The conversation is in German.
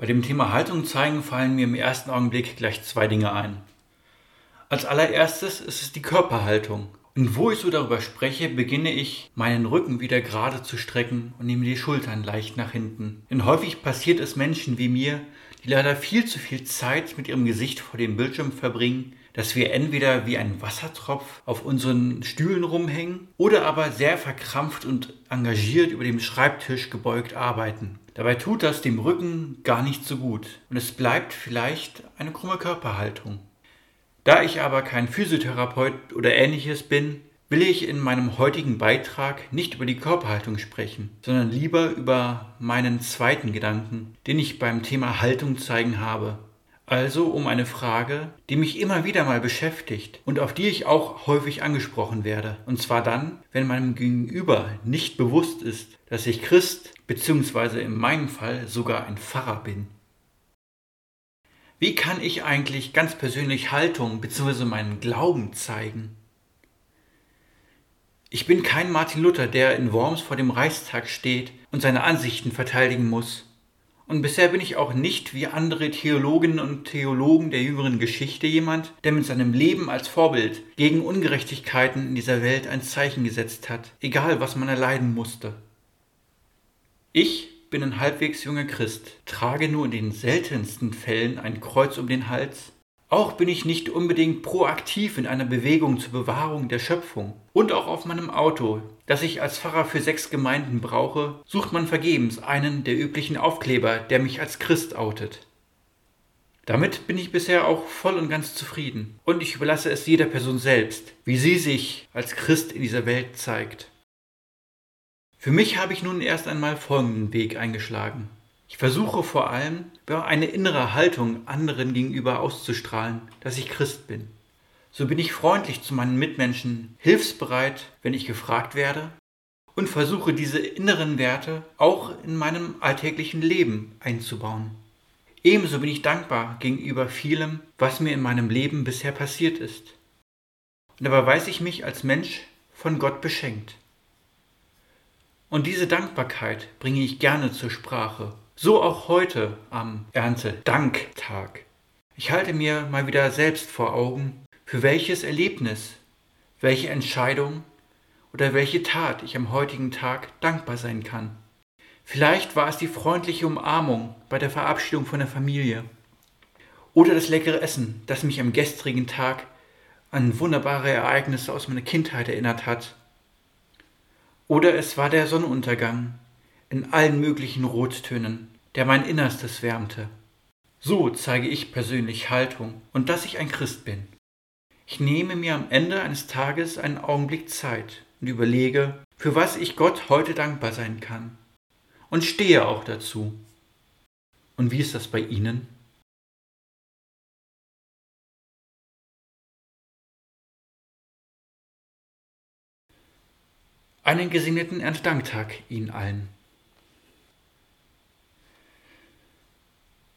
Bei dem Thema Haltung zeigen fallen mir im ersten Augenblick gleich zwei Dinge ein. Als allererstes ist es die Körperhaltung. Und wo ich so darüber spreche, beginne ich, meinen Rücken wieder gerade zu strecken und nehme die Schultern leicht nach hinten. Denn häufig passiert es Menschen wie mir, die leider viel zu viel Zeit mit ihrem Gesicht vor dem Bildschirm verbringen, dass wir entweder wie ein Wassertropf auf unseren Stühlen rumhängen oder aber sehr verkrampft und engagiert über dem Schreibtisch gebeugt arbeiten. Dabei tut das dem Rücken gar nicht so gut und es bleibt vielleicht eine krumme Körperhaltung. Da ich aber kein Physiotherapeut oder ähnliches bin, will ich in meinem heutigen Beitrag nicht über die Körperhaltung sprechen, sondern lieber über meinen zweiten Gedanken, den ich beim Thema Haltung zeigen habe. Also um eine Frage, die mich immer wieder mal beschäftigt und auf die ich auch häufig angesprochen werde. Und zwar dann, wenn meinem Gegenüber nicht bewusst ist, dass ich Christ bzw. in meinem Fall sogar ein Pfarrer bin. Wie kann ich eigentlich ganz persönlich Haltung bzw. meinen Glauben zeigen? Ich bin kein Martin Luther, der in Worms vor dem Reichstag steht und seine Ansichten verteidigen muss. Und bisher bin ich auch nicht wie andere Theologinnen und Theologen der jüngeren Geschichte jemand, der mit seinem Leben als Vorbild gegen Ungerechtigkeiten in dieser Welt ein Zeichen gesetzt hat, egal was man erleiden musste. Ich bin ein halbwegs junger Christ, trage nur in den seltensten Fällen ein Kreuz um den Hals auch bin ich nicht unbedingt proaktiv in einer Bewegung zur Bewahrung der Schöpfung. Und auch auf meinem Auto, das ich als Pfarrer für sechs Gemeinden brauche, sucht man vergebens einen der üblichen Aufkleber, der mich als Christ outet. Damit bin ich bisher auch voll und ganz zufrieden. Und ich überlasse es jeder Person selbst, wie sie sich als Christ in dieser Welt zeigt. Für mich habe ich nun erst einmal folgenden Weg eingeschlagen. Ich versuche vor allem, eine innere Haltung anderen gegenüber auszustrahlen, dass ich Christ bin. So bin ich freundlich zu meinen Mitmenschen, hilfsbereit, wenn ich gefragt werde und versuche diese inneren Werte auch in meinem alltäglichen Leben einzubauen. Ebenso bin ich dankbar gegenüber vielem, was mir in meinem Leben bisher passiert ist. Und dabei weiß ich mich als Mensch von Gott beschenkt. Und diese Dankbarkeit bringe ich gerne zur Sprache so auch heute am Erntedanktag. Ich halte mir mal wieder selbst vor Augen, für welches Erlebnis, welche Entscheidung oder welche Tat ich am heutigen Tag dankbar sein kann. Vielleicht war es die freundliche Umarmung bei der Verabschiedung von der Familie oder das leckere Essen, das mich am gestrigen Tag an wunderbare Ereignisse aus meiner Kindheit erinnert hat. Oder es war der Sonnenuntergang, in allen möglichen Rottönen, der mein Innerstes wärmte. So zeige ich persönlich Haltung und dass ich ein Christ bin. Ich nehme mir am Ende eines Tages einen Augenblick Zeit und überlege, für was ich Gott heute dankbar sein kann. Und stehe auch dazu. Und wie ist das bei Ihnen? Einen gesegneten Erntedanktag Ihnen allen.